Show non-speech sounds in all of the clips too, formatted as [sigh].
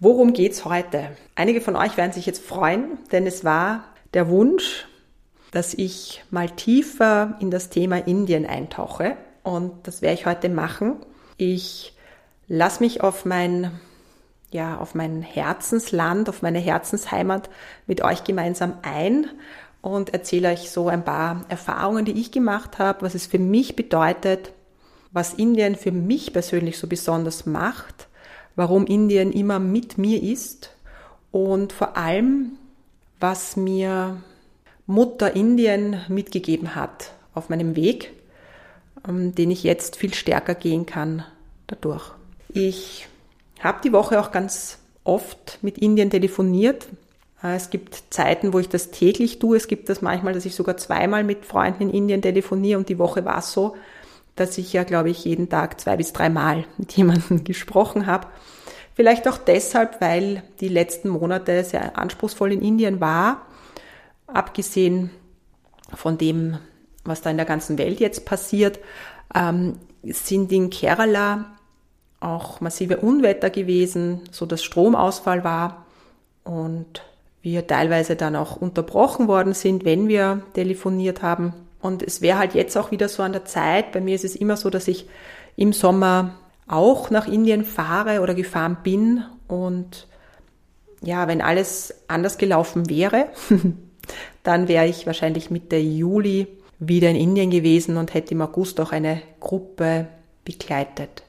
Worum geht's heute? Einige von euch werden sich jetzt freuen, denn es war der Wunsch, dass ich mal tiefer in das Thema Indien eintauche. Und das werde ich heute machen. Ich lasse mich auf mein, ja, auf mein Herzensland, auf meine Herzensheimat mit euch gemeinsam ein und erzähle euch so ein paar Erfahrungen, die ich gemacht habe, was es für mich bedeutet, was Indien für mich persönlich so besonders macht warum Indien immer mit mir ist und vor allem, was mir Mutter Indien mitgegeben hat auf meinem Weg, ähm, den ich jetzt viel stärker gehen kann dadurch. Ich habe die Woche auch ganz oft mit Indien telefoniert. Äh, es gibt Zeiten, wo ich das täglich tue. Es gibt das manchmal, dass ich sogar zweimal mit Freunden in Indien telefoniere und die Woche war es so, dass ich ja, glaube ich, jeden Tag zwei bis dreimal mit jemandem [laughs] gesprochen habe. Vielleicht auch deshalb, weil die letzten Monate sehr anspruchsvoll in Indien war, abgesehen von dem, was da in der ganzen Welt jetzt passiert, ähm, sind in Kerala auch massive Unwetter gewesen, so dass Stromausfall war und wir teilweise dann auch unterbrochen worden sind, wenn wir telefoniert haben. Und es wäre halt jetzt auch wieder so an der Zeit. Bei mir ist es immer so, dass ich im Sommer auch nach Indien fahre oder gefahren bin. Und ja, wenn alles anders gelaufen wäre, [laughs] dann wäre ich wahrscheinlich Mitte Juli wieder in Indien gewesen und hätte im August auch eine Gruppe begleitet.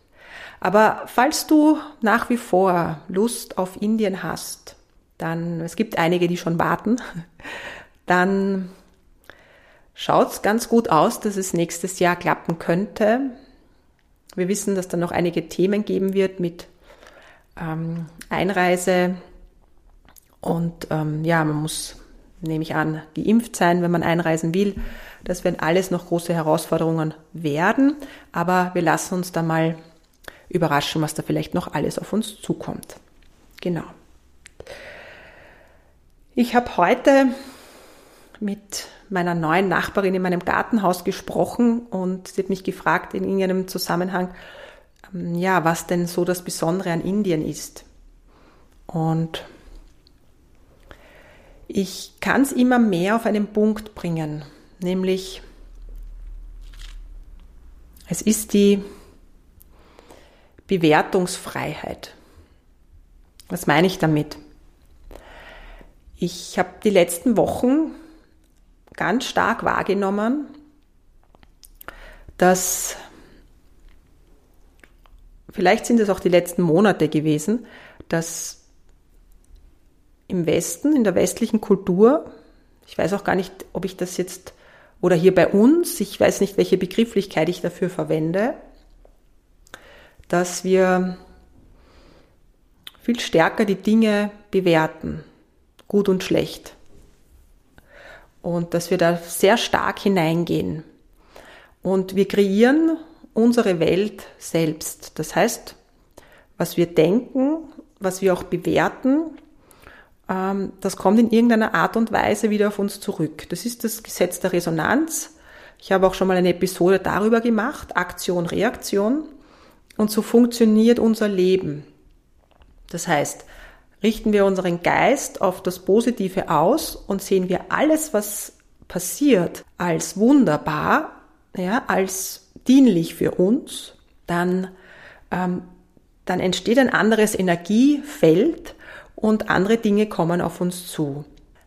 Aber falls du nach wie vor Lust auf Indien hast, dann, es gibt einige, die schon warten, [laughs] dann schaut es ganz gut aus, dass es nächstes Jahr klappen könnte. Wir wissen, dass da noch einige Themen geben wird mit ähm, Einreise und ähm, ja, man muss, nehme ich an, geimpft sein, wenn man einreisen will. Das werden alles noch große Herausforderungen werden, aber wir lassen uns da mal überraschen, was da vielleicht noch alles auf uns zukommt. Genau. Ich habe heute mit meiner neuen Nachbarin in meinem Gartenhaus gesprochen und sie hat mich gefragt in irgendeinem Zusammenhang, ähm, ja, was denn so das Besondere an Indien ist. Und ich kann es immer mehr auf einen Punkt bringen, nämlich es ist die Bewertungsfreiheit. Was meine ich damit? Ich habe die letzten Wochen ganz stark wahrgenommen, dass vielleicht sind es auch die letzten Monate gewesen, dass im Westen, in der westlichen Kultur, ich weiß auch gar nicht, ob ich das jetzt, oder hier bei uns, ich weiß nicht, welche Begrifflichkeit ich dafür verwende, dass wir viel stärker die Dinge bewerten, gut und schlecht und dass wir da sehr stark hineingehen. Und wir kreieren unsere Welt selbst. Das heißt, was wir denken, was wir auch bewerten, ähm, das kommt in irgendeiner Art und Weise wieder auf uns zurück. Das ist das Gesetz der Resonanz. Ich habe auch schon mal eine Episode darüber gemacht, Aktion, Reaktion. Und so funktioniert unser Leben. Das heißt, richten wir unseren Geist auf das Positive aus und sehen wir alles, was passiert, als wunderbar, ja, als dienlich für uns, dann, ähm, dann entsteht ein anderes Energiefeld und andere Dinge kommen auf uns zu.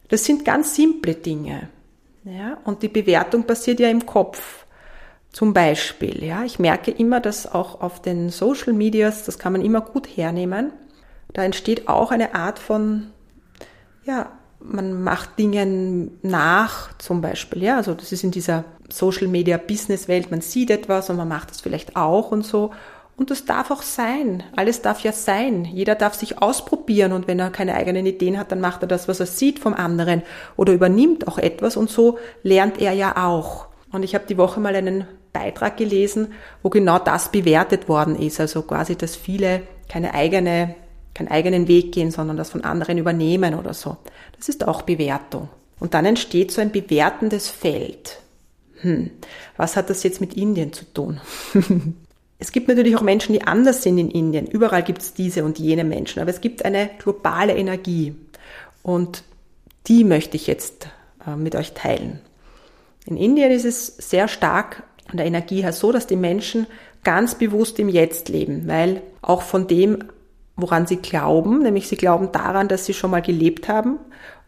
Das sind ganz simple Dinge. Ja, und die Bewertung passiert ja im Kopf. Zum Beispiel, ja, ich merke immer, dass auch auf den Social Medias, das kann man immer gut hernehmen, da entsteht auch eine Art von, ja, man macht Dingen nach, zum Beispiel, ja, also das ist in dieser Social Media Business Welt, man sieht etwas und man macht es vielleicht auch und so. Und das darf auch sein. Alles darf ja sein. Jeder darf sich ausprobieren und wenn er keine eigenen Ideen hat, dann macht er das, was er sieht vom anderen oder übernimmt auch etwas und so lernt er ja auch. Und ich habe die Woche mal einen Beitrag gelesen, wo genau das bewertet worden ist. Also quasi, dass viele keine eigene, keinen eigenen Weg gehen, sondern das von anderen übernehmen oder so. Das ist auch Bewertung. Und dann entsteht so ein bewertendes Feld. Hm, was hat das jetzt mit Indien zu tun? [laughs] Es gibt natürlich auch Menschen, die anders sind in Indien. Überall gibt es diese und jene Menschen. Aber es gibt eine globale Energie. Und die möchte ich jetzt äh, mit euch teilen. In Indien ist es sehr stark an der Energie her so, dass die Menschen ganz bewusst im Jetzt leben, weil auch von dem, woran sie glauben, nämlich sie glauben daran, dass sie schon mal gelebt haben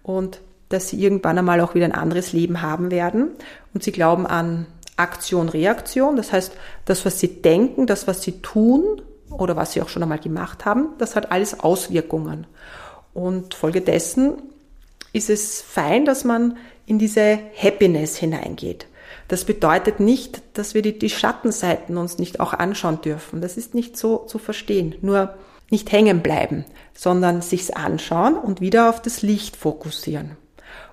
und dass sie irgendwann einmal auch wieder ein anderes Leben haben werden. Und sie glauben an Aktion, Reaktion. Das heißt, das, was sie denken, das, was sie tun oder was sie auch schon einmal gemacht haben, das hat alles Auswirkungen. Und folgedessen ist es fein, dass man in diese Happiness hineingeht. Das bedeutet nicht, dass wir die, die Schattenseiten uns nicht auch anschauen dürfen. Das ist nicht so zu verstehen. Nur nicht hängen bleiben, sondern sich's anschauen und wieder auf das Licht fokussieren.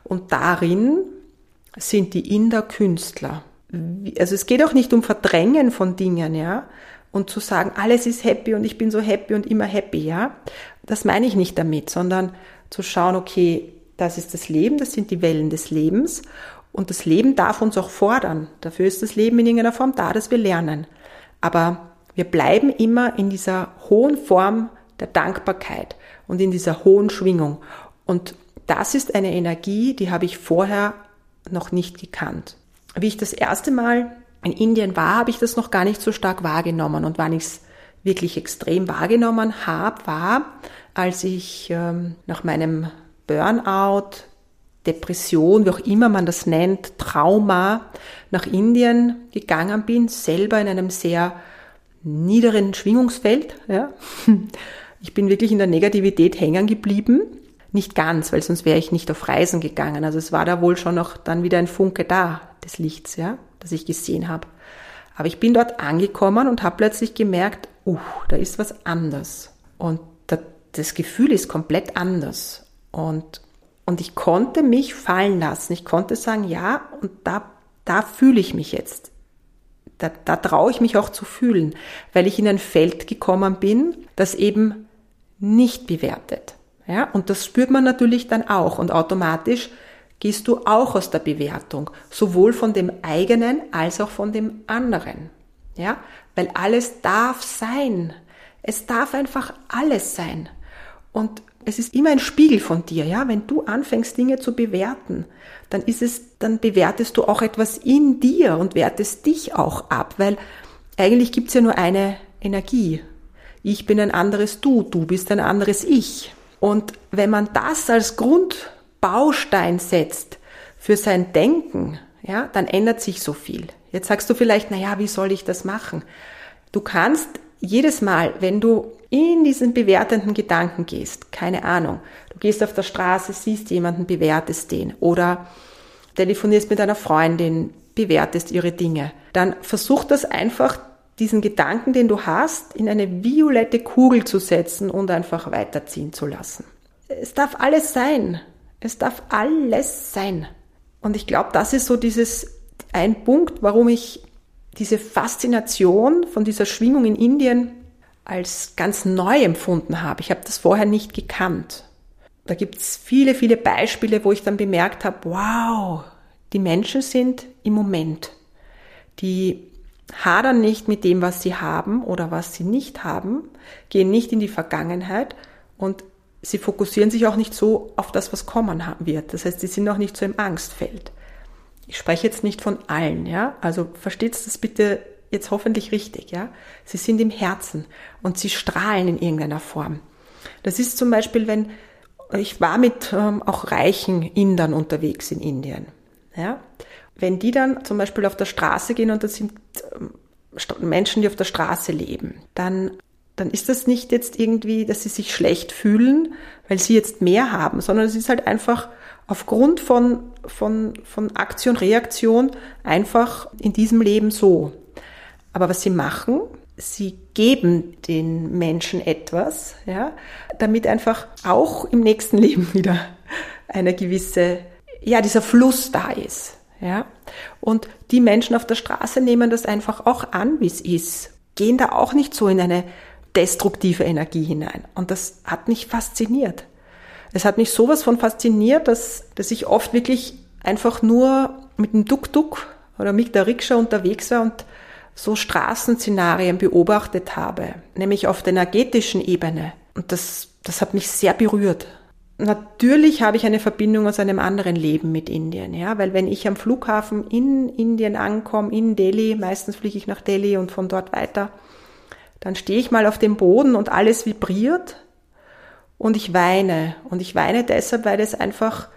Und darin sind die Inder Künstler also es geht auch nicht um Verdrängen von Dingen, ja, und zu sagen, alles ist happy und ich bin so happy und immer happy, ja. Das meine ich nicht damit, sondern zu schauen, okay, das ist das Leben, das sind die Wellen des Lebens und das Leben darf uns auch fordern. Dafür ist das Leben in irgendeiner Form da, dass wir lernen. Aber wir bleiben immer in dieser hohen Form der Dankbarkeit und in dieser hohen Schwingung. Und das ist eine Energie, die habe ich vorher noch nicht gekannt wie ich das erste Mal in Indien war, habe ich das noch gar nicht so stark wahrgenommen. Und wann ich es wirklich extrem wahrgenommen habe, war, als ich ähm, nach meinem Burnout, Depression, wie auch immer man das nennt, Trauma, nach Indien gegangen bin, selber in einem sehr niederen Schwingungsfeld. Ja. [laughs] Ich bin wirklich in der Negativität hängen geblieben. Nicht ganz, weil sonst wäre ich nicht auf Reisen gegangen. Also es war da wohl schon noch dann wieder ein Funke da, des Lichts, ja, das ich gesehen habe. Aber ich bin dort angekommen und habe plötzlich gemerkt, uh, da ist was anders. Und das Gefühl ist komplett anders. Und, und ich konnte mich fallen lassen. Ich konnte sagen, ja, und da, da fühle ich mich jetzt. Da, da traue ich mich auch zu fühlen, weil ich in ein Feld gekommen bin, das eben nicht bewertet. Ja, und das spürt man natürlich dann auch und automatisch gehst du auch aus der Bewertung, sowohl von dem eigenen als auch von dem anderen. Ja, weil alles darf sein. Es darf einfach alles sein. Und es ist immer ein Spiegel von dir, ja. Wenn du anfängst, Dinge zu bewerten, dann ist es, dann bewertest du auch etwas in dir und wertest dich auch ab, weil eigentlich gibt's ja nur eine Energie. Ich bin ein anderes Du, du bist ein anderes Ich. Und wenn man das als Grund Baustein setzt für sein Denken, ja, dann ändert sich so viel. Jetzt sagst du vielleicht, na ja, wie soll ich das machen? Du kannst jedes Mal, wenn du in diesen bewertenden Gedanken gehst, keine Ahnung, du gehst auf der Straße, siehst jemanden, bewertest den oder telefonierst mit einer Freundin, bewertest ihre Dinge, dann versuch das einfach, diesen Gedanken, den du hast, in eine violette Kugel zu setzen und einfach weiterziehen zu lassen. Es darf alles sein. Es darf alles sein. Und ich glaube, das ist so dieses ein Punkt, warum ich diese Faszination von dieser Schwingung in Indien als ganz neu empfunden habe. Ich habe das vorher nicht gekannt. Da gibt es viele, viele Beispiele, wo ich dann bemerkt habe, wow, die Menschen sind im Moment. Die hadern nicht mit dem, was sie haben oder was sie nicht haben, gehen nicht in die Vergangenheit und sie fokussieren sich auch nicht so auf das, was kommen wird. Das heißt, sie sind auch nicht so im Angstfeld. Ich spreche jetzt nicht von allen, ja. Also versteht das bitte jetzt hoffentlich richtig, ja. Sie sind im Herzen und sie strahlen in irgendeiner Form. Das ist zum Beispiel, wenn ich war mit ähm, auch reichen Indern unterwegs in Indien. Ja? Wenn die dann zum Beispiel auf der Straße gehen und das sind ähm, Menschen, die auf der Straße leben, dann, dann ist das nicht jetzt irgendwie, dass sie sich schlecht fühlen, weil sie jetzt mehr haben, sondern es ist halt einfach aufgrund von, von, von Aktion, Reaktion einfach in diesem Leben so. Aber was sie machen, sie geben den Menschen etwas, ja, damit einfach auch im nächsten Leben [laughs] wieder eine gewisse, ja, dieser Fluss da ist, ja. Und die Menschen auf der Straße nehmen das einfach auch an, wie es ist, gehen da auch nicht so in eine destruktive Energie hinein. Und das hat mich fasziniert. Es hat mich sowas von fasziniert, dass, dass ich oft wirklich einfach nur mit dem Tuk-Tuk oder mit der Rikscha unterwegs war und so Straßenszenarien beobachtet habe, nämlich auf der energetischen Ebene. Und das, das hat mich sehr berührt. Natürlich habe ich eine Verbindung aus einem anderen Leben mit Indien, ja, weil wenn ich am Flughafen in Indien ankomme, in Delhi, meistens fliege ich nach Delhi und von dort weiter, dann stehe ich mal auf dem Boden und alles vibriert und ich weine. Und ich weine deshalb, weil es einfach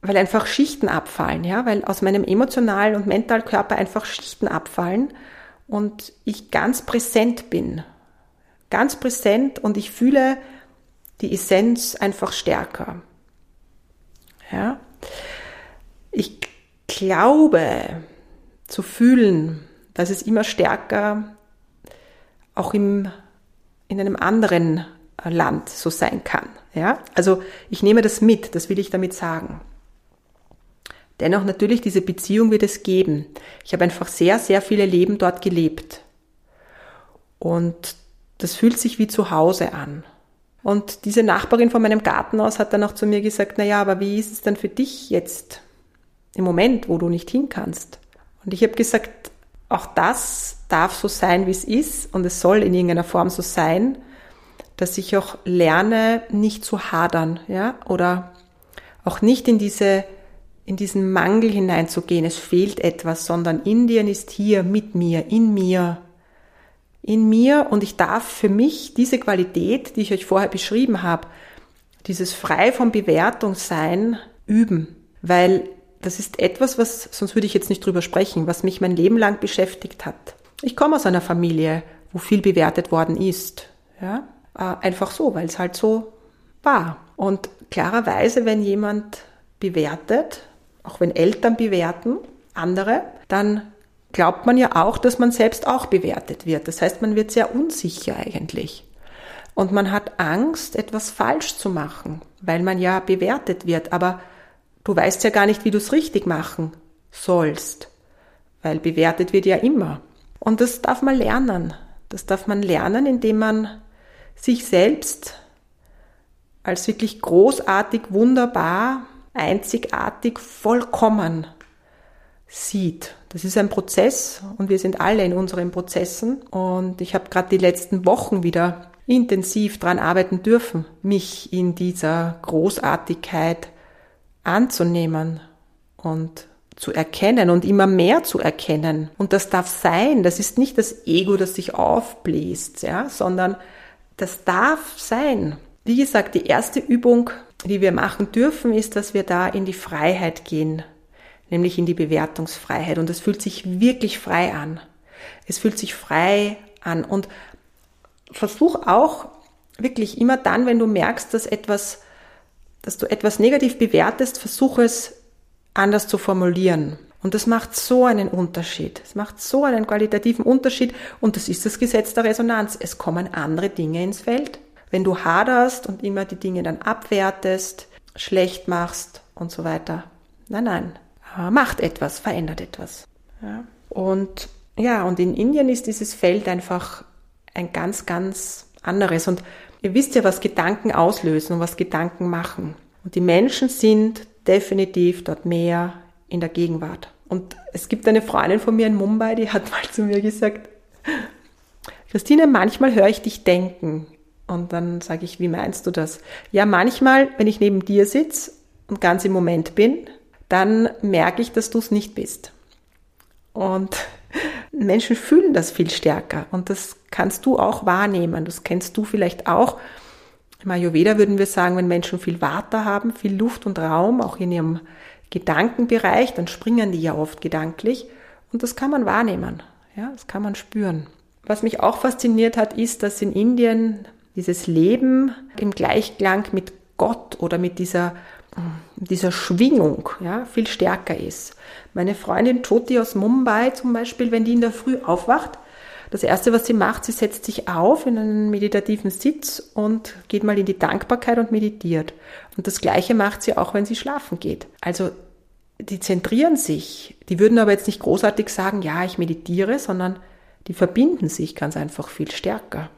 weil einfach Schichten abfallen, ja, weil aus meinem emotionalen und mentalen Körper einfach Schichten abfallen und ich ganz präsent bin. Ganz präsent und ich fühle die Essenz einfach stärker. Ja. Ich glaube zu fühlen, dass es immer stärker auch im, in einem anderen Land so sein kann. Ja? Also ich nehme das mit, das will ich damit sagen. Dennoch natürlich diese Beziehung wird es geben. Ich habe einfach sehr, sehr viele Leben dort gelebt. Und das fühlt sich wie zu Hause an. Und diese Nachbarin von meinem Gartenhaus hat dann auch zu mir gesagt, na ja, aber wie ist es denn für dich jetzt im Moment, wo du nicht hin kannst? Und ich habe gesagt, auch das darf so sein, wie es ist und es soll in irgendeiner Form so sein, dass ich auch lerne, nicht zu hadern, ja, oder auch nicht in diese in diesen Mangel hineinzugehen, es fehlt etwas, sondern Indien ist hier mit mir, in mir, in mir und ich darf für mich diese Qualität, die ich euch vorher beschrieben habe, dieses frei von Bewertung sein, üben, weil das ist etwas, was, sonst würde ich jetzt nicht drüber sprechen, was mich mein Leben lang beschäftigt hat. Ich komme aus einer Familie, wo viel bewertet worden ist, ja, äh, einfach so, weil es halt so war. Und klarerweise, wenn jemand bewertet, auch wenn Eltern bewerten, andere, dann glaubt man ja auch, dass man selbst auch bewertet wird. Das heißt, man wird sehr unsicher eigentlich. Und man hat Angst, etwas falsch zu machen, weil man ja bewertet wird. Aber du weißt ja gar nicht, wie du es richtig machen sollst, weil bewertet wird ja immer. Und das darf man lernen. Das darf man lernen, indem man sich selbst als wirklich großartig, wunderbar, einzigartig, vollkommen sieht. Das ist ein Prozess und wir sind alle in unseren Prozessen. Und ich habe gerade die letzten Wochen wieder intensiv daran arbeiten dürfen, mich in dieser Großartigkeit anzunehmen und zu erkennen und immer mehr zu erkennen. Und das darf sein. Das ist nicht das Ego, das sich aufbläst, ja, sondern das darf sein. Wie gesagt, die erste Übung die wir machen dürfen, ist, dass wir da in die Freiheit gehen, nämlich in die Bewertungsfreiheit. Und es fühlt sich wirklich frei an. Es fühlt sich frei an. Und versuch auch wirklich immer dann, wenn du merkst, dass etwas, dass du etwas negativ bewertest, versuche es anders zu formulieren. Und das macht so einen Unterschied. Es macht so einen qualitativen Unterschied. Und das ist das Gesetz der Resonanz. Es kommen andere Dinge ins Feld wenn du haderst und immer die Dinge dann abwertest, schlecht machst und so weiter. Nein, nein. Macht etwas, verändert etwas. Ja. Und ja, und in Indien ist dieses Feld einfach ein ganz, ganz anderes. Und ihr wisst ja, was Gedanken auslösen und was Gedanken machen. Und die Menschen sind definitiv dort mehr in der Gegenwart. Und es gibt eine Freundin von mir in Mumbai, die hat mal zu mir gesagt, Christine, manchmal höre ich dich denken. Und dann sage ich, wie meinst du das? Ja, manchmal, wenn ich neben dir sitze und ganz im Moment bin, dann merke ich, dass du es nicht bist. Und [laughs] Menschen fühlen das viel stärker und das kannst du auch wahrnehmen. Das kennst du vielleicht auch, Im Ayurveda würden wir sagen, wenn Menschen viel Vata haben, viel Luft und Raum, auch in ihrem Gedankenbereich, dann springen die ja oft gedanklich und das kann man wahrnehmen, ja, das kann man spüren. Was mich auch fasziniert hat, ist, dass in Indien dieses Leben im Gleichklang mit Gott oder mit dieser, dieser Schwingung ja, viel stärker ist. Meine Freundin Jyoti aus Mumbai zum Beispiel, wenn die in der Früh aufwacht, das Erste, was sie macht, sie setzt sich auf in einen meditativen Sitz und geht mal in die Dankbarkeit und meditiert. Und das Gleiche macht sie auch, wenn sie schlafen geht. Also die zentrieren sich. Die würden aber jetzt nicht großartig sagen, ja, ich meditiere, sondern die verbinden sich ganz einfach viel stärker.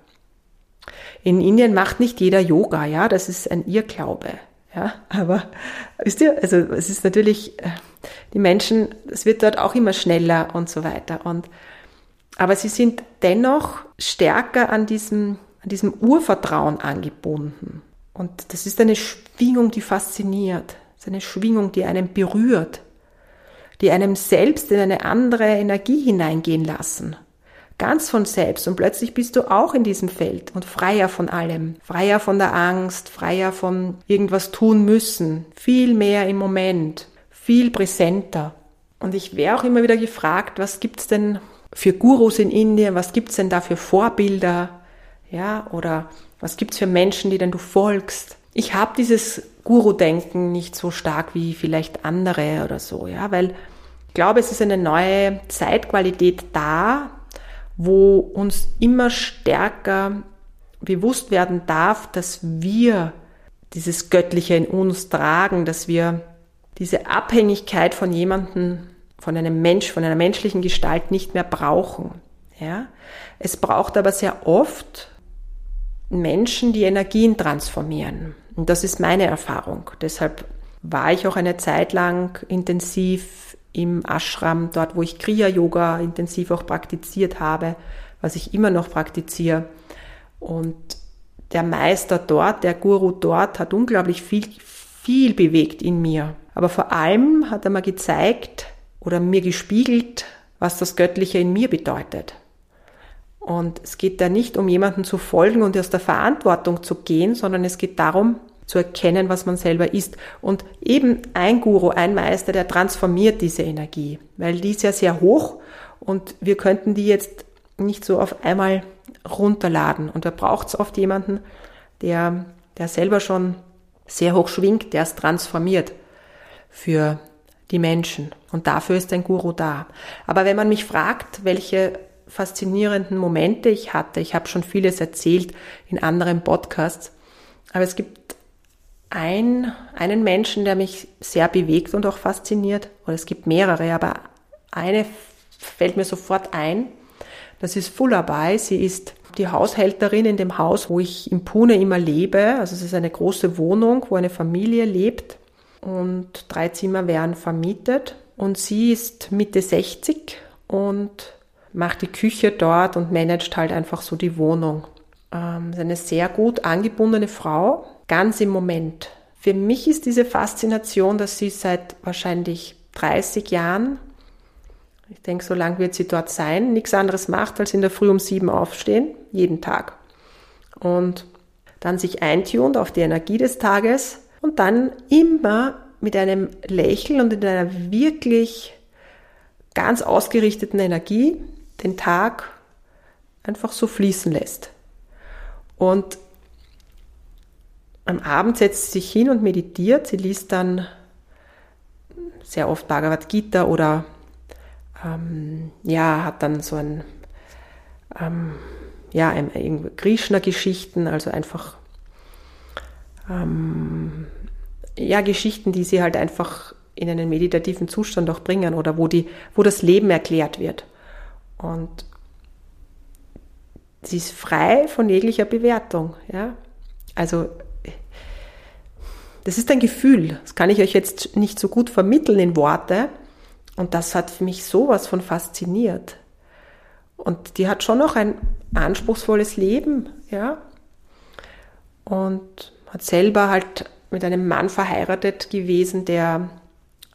In Indien macht nicht jeder Yoga, ja, das ist ein Irrglaube. Ja, aber wisst ihr, also es ist natürlich, äh, die Menschen, es wird dort auch immer schneller und so weiter. Und aber sie sind dennoch stärker an diesem, an diesem Urvertrauen angebunden. Und das ist eine Schwingung, die fasziniert. Das ist eine Schwingung, die einen berührt, die einem selbst in eine andere Energie hineingehen lassen. Ganz von selbst. Und plötzlich bist du auch in diesem Feld und freier von allem. Freier von der Angst, freier von irgendwas tun müssen. Viel mehr im Moment. Viel präsenter. Und ich wäre auch immer wieder gefragt, was gibt's denn für Gurus in Indien? Was gibt's denn da für Vorbilder? Ja, oder was gibt's für Menschen, die denn du folgst? Ich habe dieses Guru-Denken nicht so stark wie vielleicht andere oder so, ja, weil ich glaube, es ist eine neue Zeitqualität da, wo uns immer stärker bewusst werden darf, dass wir dieses Göttliche in uns tragen, dass wir diese Abhängigkeit von jemandem von einem Mensch, von einer menschlichen Gestalt nicht mehr brauchen. Ja? Es braucht aber sehr oft Menschen, die Energien transformieren. Und das ist meine Erfahrung. Deshalb war ich auch eine Zeit lang intensiv im Ashram, dort wo ich Kriya-Yoga intensiv auch praktiziert habe, was ich immer noch praktiziere. Und der Meister dort, der Guru dort, hat unglaublich viel, viel bewegt in mir. Aber vor allem hat er mir gezeigt, oder mir gespiegelt, was das Göttliche in mir bedeutet. Und es geht da nicht um jemanden zu folgen und aus der Verantwortung zu gehen, sondern es geht darum, zu erkennen, was man selber ist. Und eben ein Guru, ein Meister, der transformiert diese Energie, weil die ist ja sehr hoch und wir könnten die jetzt nicht so auf einmal runterladen. Und da braucht es oft jemanden, der, der selber schon sehr hoch schwingt, der es transformiert für die Menschen. Und dafür ist ein Guru da. Aber wenn man mich fragt, welche faszinierenden Momente ich hatte, ich habe schon vieles erzählt in anderen Podcasts, aber es gibt ein, einen Menschen, der mich sehr bewegt und auch fasziniert, oder es gibt mehrere, aber eine fällt mir sofort ein. Das ist Fullabai. Sie ist die Haushälterin in dem Haus, wo ich in Pune immer lebe. Also es ist eine große Wohnung, wo eine Familie lebt und drei Zimmer werden vermietet. Und sie ist Mitte 60 und macht die Küche dort und managt halt einfach so die Wohnung. Ähm, ist eine sehr gut angebundene Frau, ganz im Moment. Für mich ist diese Faszination, dass sie seit wahrscheinlich 30 Jahren, ich denke, so lange wird sie dort sein, nichts anderes macht, als in der Früh um sieben aufstehen, jeden Tag. Und dann sich eintunt auf die Energie des Tages und dann immer mit einem Lächeln und in einer wirklich ganz ausgerichteten Energie den Tag einfach so fließen lässt. Und am Abend setzt sie sich hin und meditiert. Sie liest dann sehr oft Bhagavad Gita oder ähm, ja, hat dann so ein, ähm, ja, Krishna-Geschichten, also einfach ähm, ja, Geschichten, die sie halt einfach in einen meditativen Zustand auch bringen oder wo, die, wo das Leben erklärt wird. Und sie ist frei von jeglicher Bewertung. Ja? Also das ist ein Gefühl, das kann ich euch jetzt nicht so gut vermitteln in Worte. Und das hat mich sowas von fasziniert. Und die hat schon noch ein anspruchsvolles Leben, ja. Und hat selber halt mit einem Mann verheiratet gewesen, der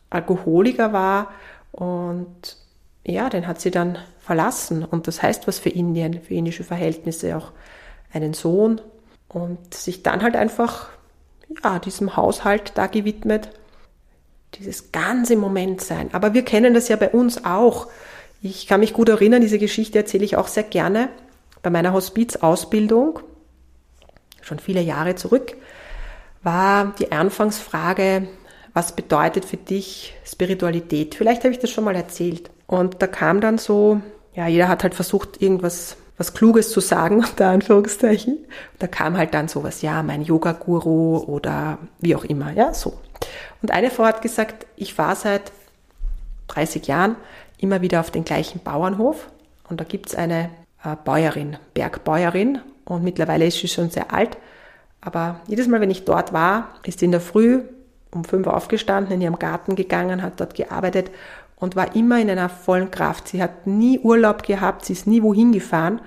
Alkoholiker war und ja, den hat sie dann verlassen und das heißt was für Indien, für indische Verhältnisse auch einen Sohn und sich dann halt einfach ja, diesem Haushalt da gewidmet. Dieses ganz im Moment sein. Aber wir kennen das ja bei uns auch. Ich kann mich gut erinnern, diese Geschichte erzähle ich auch sehr gerne bei meiner Hospizausbildung, schon viele Jahre zurück, war die Anfangsfrage, was bedeutet für dich Spiritualität? Vielleicht habe ich das schon mal erzählt. Und da kam dann so, ja, jeder hat halt versucht, irgendwas was Kluges zu sagen, [laughs] unter Anführungszeichen. Da kam halt dann sowas, ja, mein Yoga-Guru oder wie auch immer, ja, so. Und eine Frau hat gesagt, ich fahre seit 30 Jahren immer wieder auf den gleichen Bauernhof und da gibt's eine äh, Bäuerin, Bergbäuerin und mittlerweile ist sie schon sehr alt. Aber jedes Mal, wenn ich dort war, ist sie in der Früh um fünf aufgestanden, in ihrem Garten gegangen, hat dort gearbeitet und war immer in einer vollen Kraft. Sie hat nie Urlaub gehabt, sie ist nie wohin gefahren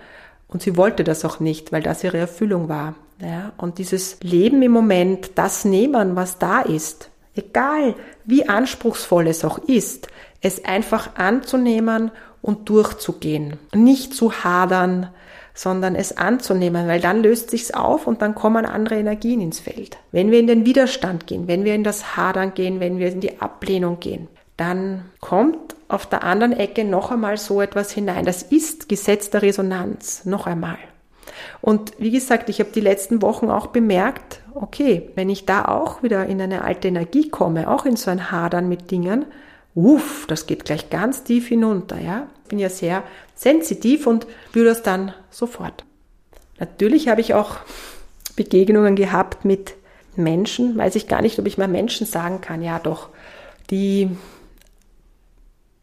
und sie wollte das auch nicht, weil das ihre Erfüllung war. Ja, und dieses Leben im Moment, das nehmen, was da ist, egal wie anspruchsvoll es auch ist, es einfach anzunehmen und durchzugehen. Nicht zu hadern, sondern es anzunehmen, weil dann löst sich's auf und dann kommen andere Energien ins Feld. Wenn wir in den Widerstand gehen, wenn wir in das Hadern gehen, wenn wir in die Ablehnung gehen, dann kommt auf der anderen Ecke noch einmal so etwas hinein. Das ist Gesetz der Resonanz, noch einmal. Und wie gesagt, ich habe die letzten Wochen auch bemerkt, okay, wenn ich da auch wieder in eine alte Energie komme, auch in so ein Hadern mit Dingen, uff, das geht gleich ganz tief hinunter, ja. Ich bin ja sehr sensitiv und spüre das dann sofort. Natürlich habe ich auch Begegnungen gehabt mit Menschen, weiß ich gar nicht, ob ich mal Menschen sagen kann, ja doch, die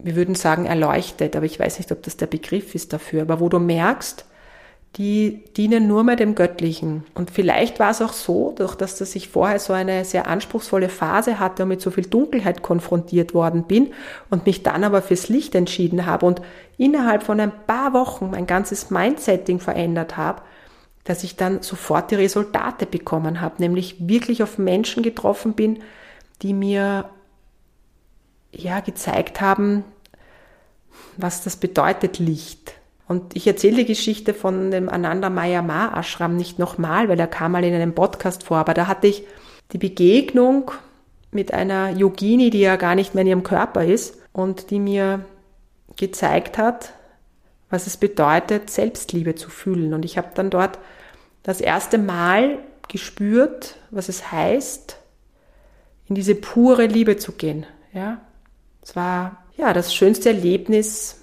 wir würden sagen erleuchtet, aber ich weiß nicht, ob das der Begriff ist dafür, aber wo du merkst, die dienen nur mehr dem Göttlichen. Und vielleicht war es auch so, durch dass dass ich vorher so eine sehr anspruchsvolle Phase hatte und mit so viel Dunkelheit konfrontiert worden bin und mich dann aber fürs Licht entschieden habe und innerhalb von ein paar Wochen mein ganzes Mindsetting verändert habe, dass ich dann sofort die Resultate bekommen habe, nämlich wirklich auf Menschen getroffen bin, die mir ja, gezeigt haben, was das bedeutet Licht. Und ich erzähle die Geschichte von dem Ananda Mayama Ashram nicht nochmal, weil er kam mal in einem Podcast vor, aber da hatte ich die Begegnung mit einer Yogini, die ja gar nicht mehr in ihrem Körper ist und die mir gezeigt hat, was es bedeutet, Selbstliebe zu fühlen. Und ich habe dann dort das erste Mal gespürt, was es heißt, in diese pure Liebe zu gehen. Ja, es war ja das schönste Erlebnis,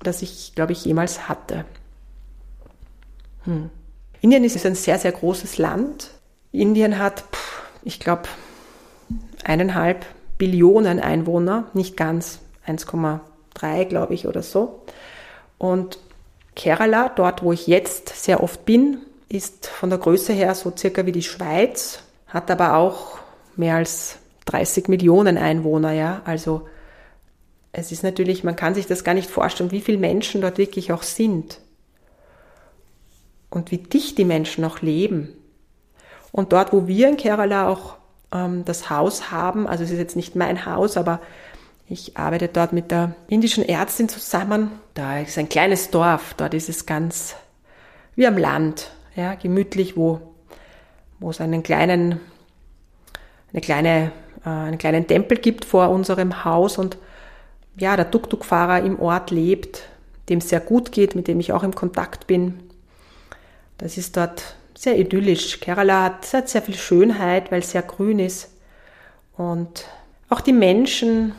das ich, glaube ich, jemals hatte. Hm. Indien ist ein sehr, sehr großes Land. Indien hat, ich glaube, eineinhalb Billionen Einwohner, nicht ganz, 1,3 glaube ich oder so. Und Kerala, dort wo ich jetzt sehr oft bin, ist von der Größe her so circa wie die Schweiz, hat aber auch mehr als 30 Millionen Einwohner, ja, also es ist natürlich, man kann sich das gar nicht vorstellen, wie viele Menschen dort wirklich auch sind und wie dicht die Menschen auch leben. Und dort, wo wir in Kerala auch ähm, das Haus haben, also es ist jetzt nicht mein Haus, aber ich arbeite dort mit der indischen Ärztin zusammen. Da ist ein kleines Dorf, dort ist es ganz wie am Land, ja, gemütlich, wo, wo es einen kleinen, eine kleine, äh, einen kleinen Tempel gibt vor unserem Haus und ja, der Tuk-Tuk-Fahrer im Ort lebt, dem es sehr gut geht, mit dem ich auch im Kontakt bin. Das ist dort sehr idyllisch. Kerala hat, hat sehr viel Schönheit, weil es sehr grün ist. Und auch die Menschen,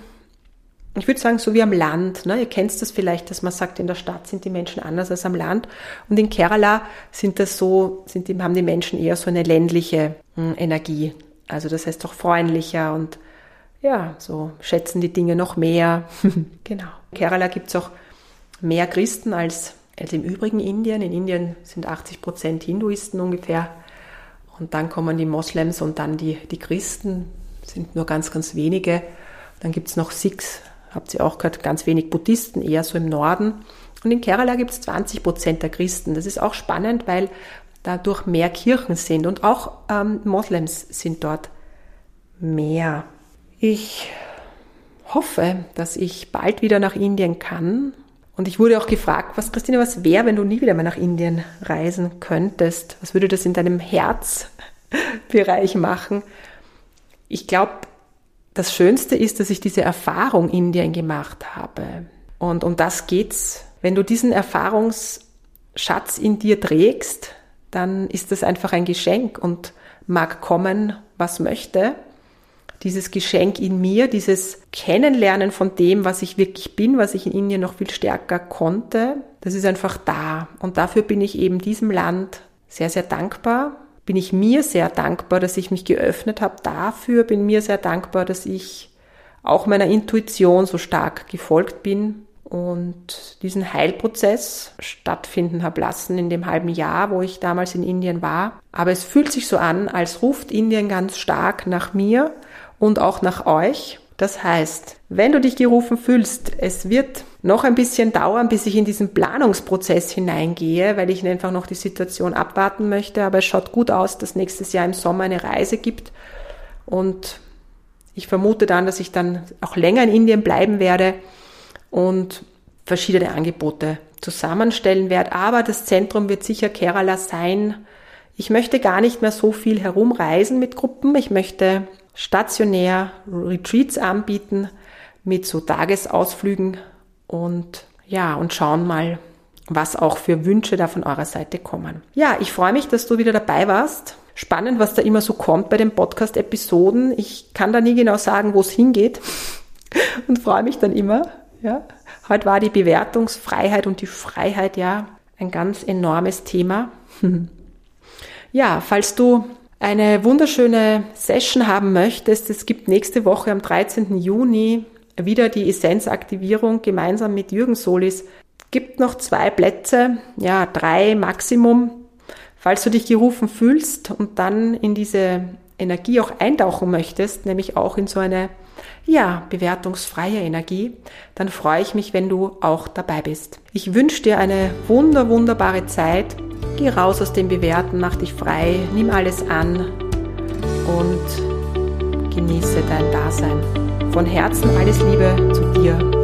ich würde sagen, so wie am Land. Ne? Ihr kennt das vielleicht, dass man sagt, in der Stadt sind die Menschen anders als am Land. Und in Kerala sind das so, sind haben die Menschen eher so eine ländliche hm, Energie. Also das heißt auch freundlicher und ja, so schätzen die Dinge noch mehr. [laughs] genau. In Kerala gibt es auch mehr Christen als, als im übrigen Indien. In Indien sind 80 Prozent Hinduisten ungefähr. Und dann kommen die Moslems und dann die, die Christen, sind nur ganz, ganz wenige. Dann gibt es noch Sikhs, habt ihr auch gehört, ganz wenig Buddhisten, eher so im Norden. Und in Kerala gibt es 20 Prozent der Christen. Das ist auch spannend, weil dadurch mehr Kirchen sind und auch ähm, Moslems sind dort mehr. Ich hoffe, dass ich bald wieder nach Indien kann Und ich wurde auch gefragt, was Christine, was wäre, wenn du nie wieder mal nach Indien reisen könntest? Was würde das in deinem Herzbereich machen? Ich glaube, das Schönste ist, dass ich diese Erfahrung in Indien gemacht habe. Und um das geht's. Wenn du diesen Erfahrungsschatz in dir trägst, dann ist das einfach ein Geschenk und mag kommen, was möchte. Dieses Geschenk in mir, dieses Kennenlernen von dem, was ich wirklich bin, was ich in Indien noch viel stärker konnte, das ist einfach da. Und dafür bin ich eben diesem Land sehr, sehr dankbar. Bin ich mir sehr dankbar, dass ich mich geöffnet habe dafür, bin mir sehr dankbar, dass ich auch meiner Intuition so stark gefolgt bin und diesen Heilprozess stattfinden habe lassen in dem halben Jahr, wo ich damals in Indien war. Aber es fühlt sich so an, als ruft Indien ganz stark nach mir und auch nach euch. Das heißt, wenn du dich gerufen fühlst, es wird noch ein bisschen dauern, bis ich in diesen Planungsprozess hineingehe, weil ich einfach noch die Situation abwarten möchte. Aber es schaut gut aus, dass nächstes Jahr im Sommer eine Reise gibt. Und ich vermute dann, dass ich dann auch länger in Indien bleiben werde und verschiedene Angebote zusammenstellen werde. Aber das Zentrum wird sicher Kerala sein. Ich möchte gar nicht mehr so viel herumreisen mit Gruppen. Ich möchte stationär Retreats anbieten mit so Tagesausflügen und ja, und schauen mal, was auch für Wünsche da von eurer Seite kommen. Ja, ich freue mich, dass du wieder dabei warst. Spannend, was da immer so kommt bei den Podcast-Episoden. Ich kann da nie genau sagen, wo es hingeht [laughs] und freue mich dann immer, ja. Heute war die Bewertungsfreiheit und die Freiheit ja ein ganz enormes Thema. [laughs] Ja, falls du eine wunderschöne Session haben möchtest, es gibt nächste Woche am 13. Juni wieder die Essenzaktivierung gemeinsam mit Jürgen Solis. Gibt noch zwei Plätze, ja, drei Maximum. Falls du dich gerufen fühlst und dann in diese Energie auch eintauchen möchtest, nämlich auch in so eine ja, bewertungsfreie Energie, dann freue ich mich, wenn du auch dabei bist. Ich wünsche dir eine wunder, wunderbare Zeit. Geh raus aus dem Bewerten, mach dich frei, nimm alles an und genieße dein Dasein. Von Herzen alles Liebe zu dir,